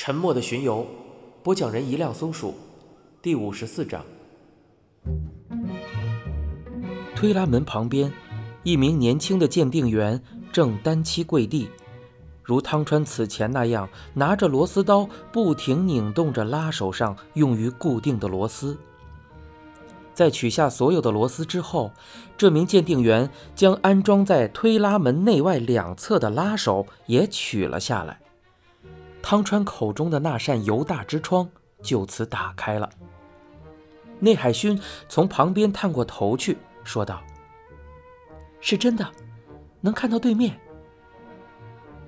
沉默的巡游，播讲人一辆松鼠，第五十四章。推拉门旁边，一名年轻的鉴定员正单膝跪地，如汤川此前那样，拿着螺丝刀不停拧动着拉手上用于固定的螺丝。在取下所有的螺丝之后，这名鉴定员将安装在推拉门内外两侧的拉手也取了下来。汤川口中的那扇犹大之窗就此打开了。内海勋从旁边探过头去，说道：“是真的，能看到对面。”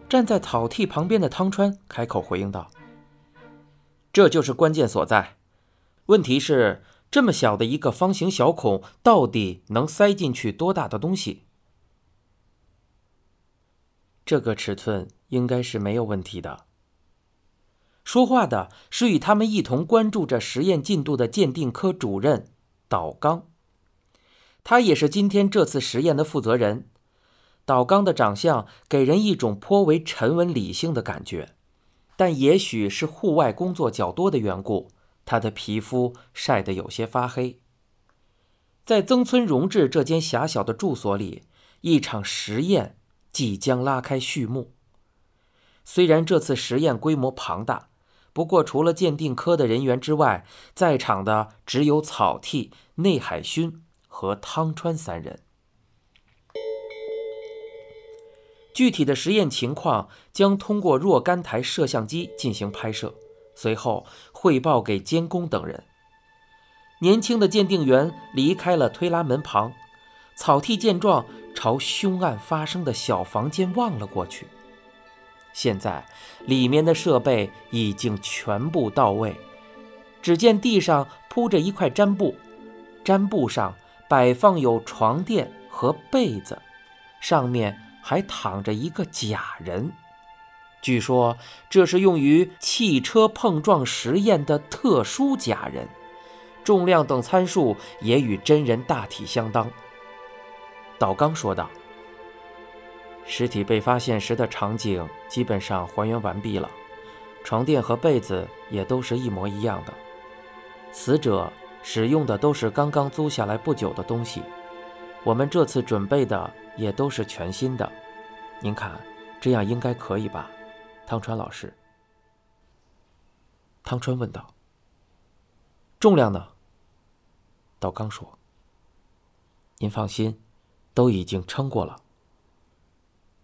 站在草屉旁边的汤川开口回应道：“这就是关键所在。问题是。”这么小的一个方形小孔，到底能塞进去多大的东西？这个尺寸应该是没有问题的。说话的是与他们一同关注着实验进度的鉴定科主任岛刚，他也是今天这次实验的负责人。岛刚的长相给人一种颇为沉稳理性的感觉，但也许是户外工作较多的缘故。他的皮肤晒得有些发黑。在曾村荣治这间狭小的住所里，一场实验即将拉开序幕。虽然这次实验规模庞大，不过除了鉴定科的人员之外，在场的只有草剃、内海勋和汤川三人。具体的实验情况将通过若干台摄像机进行拍摄。随后汇报给监工等人。年轻的鉴定员离开了推拉门旁，草剃见状，朝凶案发生的小房间望了过去。现在里面的设备已经全部到位。只见地上铺着一块毡布，毡布上摆放有床垫和被子，上面还躺着一个假人。据说这是用于汽车碰撞实验的特殊假人，重量等参数也与真人大体相当。岛刚说道：“尸体被发现时的场景基本上还原完毕了，床垫和被子也都是一模一样的。死者使用的都是刚刚租下来不久的东西，我们这次准备的也都是全新的。您看，这样应该可以吧？”汤川老师，汤川问道：“重量呢？”道刚说：“您放心，都已经称过了。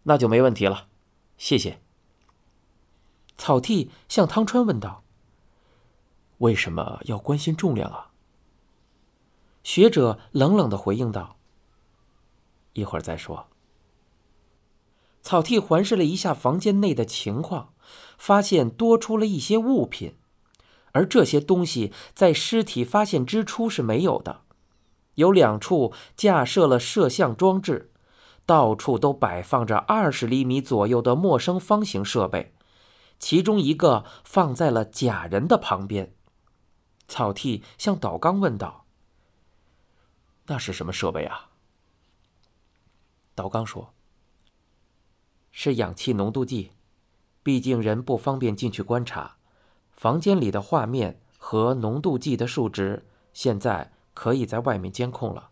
那就没问题了，谢谢。”草剃向汤川问道：“为什么要关心重量啊？”学者冷冷的回应道：“一会儿再说。”草剃环视了一下房间内的情况，发现多出了一些物品，而这些东西在尸体发现之初是没有的。有两处架设了摄像装置，到处都摆放着二十厘米左右的陌生方形设备，其中一个放在了假人的旁边。草剃向岛刚问道：“那是什么设备啊？”岛刚说。是氧气浓度计，毕竟人不方便进去观察，房间里的画面和浓度计的数值现在可以在外面监控了。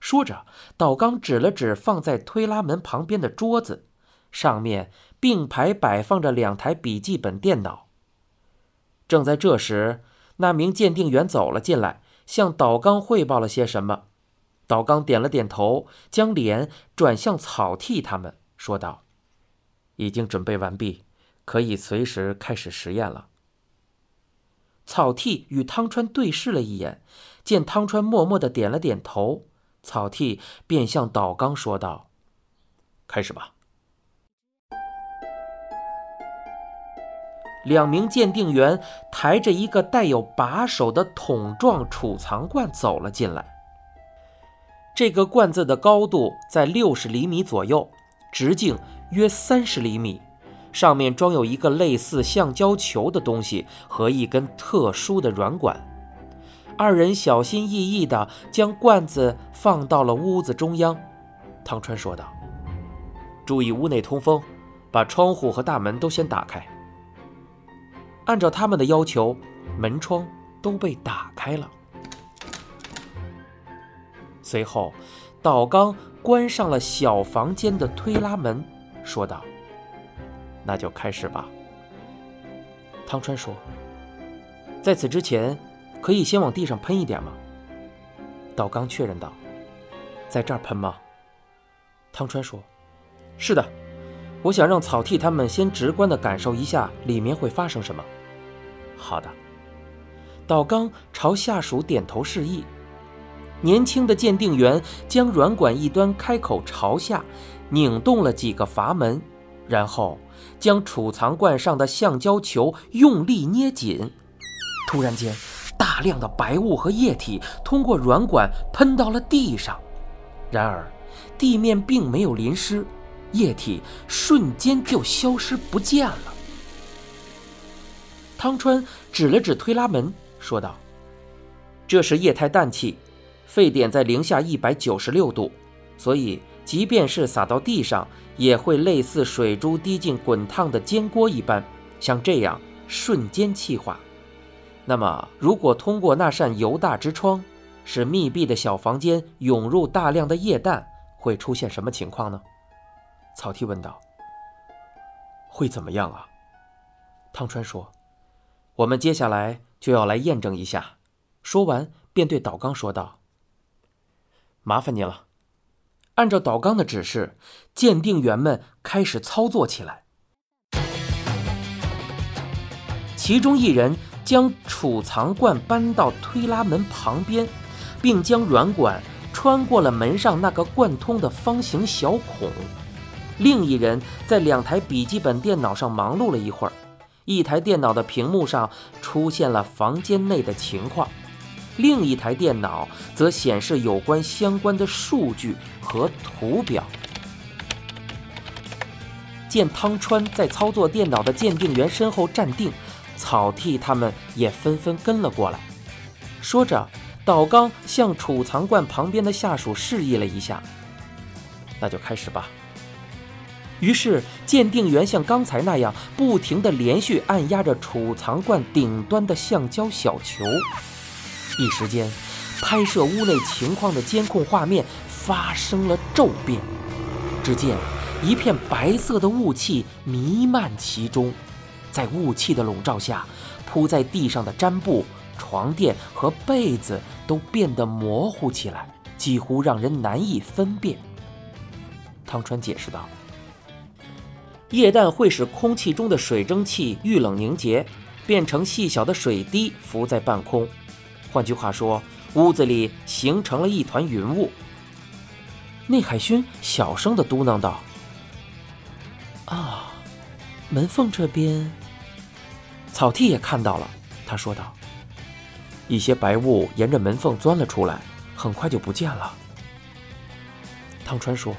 说着，岛刚指了指放在推拉门旁边的桌子，上面并排摆放着两台笔记本电脑。正在这时，那名鉴定员走了进来，向岛刚汇报了些什么。岛刚点了点头，将脸转向草剃他们。说道：“已经准备完毕，可以随时开始实验了。”草剃与汤川对视了一眼，见汤川默默的点了点头，草剃便向岛刚说道：“开始吧。”两名鉴定员抬着一个带有把手的桶状储藏罐走了进来。这个罐子的高度在六十厘米左右。直径约三十厘米，上面装有一个类似橡胶球的东西和一根特殊的软管。二人小心翼翼地将罐子放到了屋子中央。汤川说道：“注意屋内通风，把窗户和大门都先打开。”按照他们的要求，门窗都被打开了。随后，岛刚关上了小房间的推拉门，说道：“那就开始吧。”汤川说：“在此之前，可以先往地上喷一点吗？”岛刚确认道：“在这儿喷吗？”汤川说：“是的，我想让草剃他们先直观地感受一下里面会发生什么。”好的，岛刚朝下属点头示意。年轻的鉴定员将软管一端开口朝下，拧动了几个阀门，然后将储藏罐上的橡胶球用力捏紧。突然间，大量的白雾和液体通过软管喷到了地上。然而，地面并没有淋湿，液体瞬间就消失不见了。汤川指了指推拉门，说道：“这是液态氮气。”沸点在零下一百九十六度，所以即便是洒到地上，也会类似水珠滴进滚烫的煎锅一般，像这样瞬间气化。那么，如果通过那扇犹大之窗，使密闭的小房间涌入大量的液氮，会出现什么情况呢？草剃问道。会怎么样啊？汤川说：“我们接下来就要来验证一下。”说完，便对岛刚说道。麻烦你了。按照岛刚的指示，鉴定员们开始操作起来。其中一人将储藏罐搬到推拉门旁边，并将软管穿过了门上那个贯通的方形小孔。另一人在两台笔记本电脑上忙碌了一会儿，一台电脑的屏幕上出现了房间内的情况。另一台电脑则显示有关相关的数据和图表。见汤川在操作电脑的鉴定员身后站定，草剃他们也纷纷跟了过来。说着，岛刚向储藏罐旁边的下属示意了一下：“那就开始吧。”于是，鉴定员像刚才那样，不停地连续按压着储藏罐顶端的橡胶小球。一时间，拍摄屋内情况的监控画面发生了骤变。只见一片白色的雾气弥漫其中，在雾气的笼罩下，铺在地上的毡布、床垫和被子都变得模糊起来，几乎让人难以分辨。汤川解释道：“液氮会使空气中的水蒸气遇冷凝结，变成细小的水滴，浮在半空。”换句话说，屋子里形成了一团云雾。内海勋小声的嘟囔道：“啊，门缝这边。”草剃也看到了，他说道：“一些白雾沿着门缝钻了出来，很快就不见了。”汤川说：“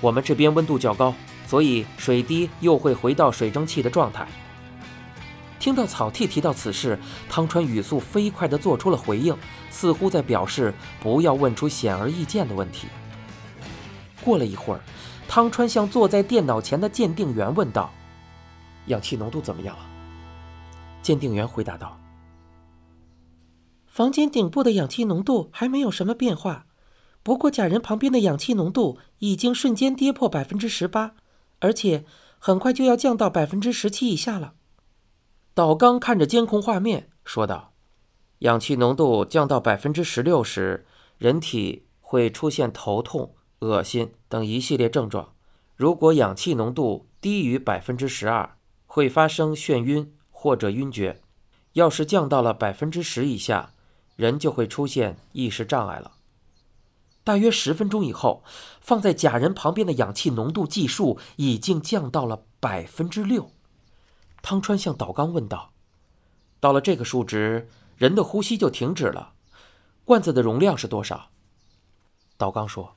我们这边温度较高，所以水滴又会回到水蒸气的状态。”听到草剃提到此事，汤川语速飞快地做出了回应，似乎在表示不要问出显而易见的问题。过了一会儿，汤川向坐在电脑前的鉴定员问道：“氧气浓度怎么样了？”鉴定员回答道：“房间顶部的氧气浓度还没有什么变化，不过假人旁边的氧气浓度已经瞬间跌破百分之十八，而且很快就要降到百分之十七以下了。”岛刚看着监控画面说道：“氧气浓度降到百分之十六时，人体会出现头痛、恶心等一系列症状；如果氧气浓度低于百分之十二，会发生眩晕或者晕厥；要是降到了百分之十以下，人就会出现意识障碍了。”大约十分钟以后，放在假人旁边的氧气浓度计数已经降到了百分之六。汤川向岛刚问道：“到了这个数值，人的呼吸就停止了。罐子的容量是多少？”岛刚说：“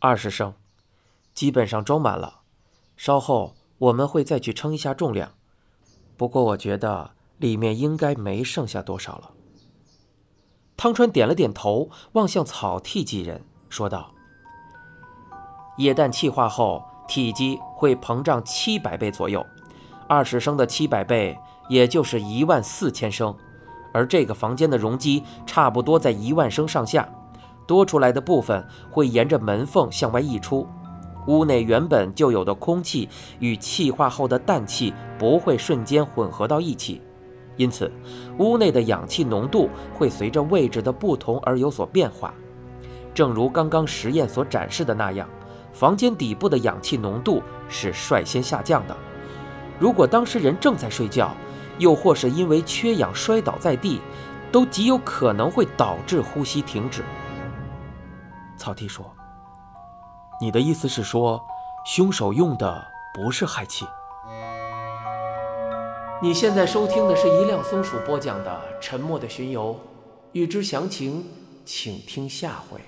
二十升，基本上装满了。稍后我们会再去称一下重量。不过我觉得里面应该没剩下多少了。”汤川点了点头，望向草剃几人，说道：“液氮气化后，体积会膨胀七百倍左右。”二十升的七百倍，也就是一万四千升，而这个房间的容积差不多在一万升上下，多出来的部分会沿着门缝向外溢出。屋内原本就有的空气与气化后的氮气不会瞬间混合到一起，因此屋内的氧气浓度会随着位置的不同而有所变化。正如刚刚实验所展示的那样，房间底部的氧气浓度是率先下降的。如果当事人正在睡觉，又或是因为缺氧摔倒在地，都极有可能会导致呼吸停止。草地说。你的意思是说，凶手用的不是氦气？你现在收听的是一辆松鼠播讲的《沉默的巡游》，欲知详情，请听下回。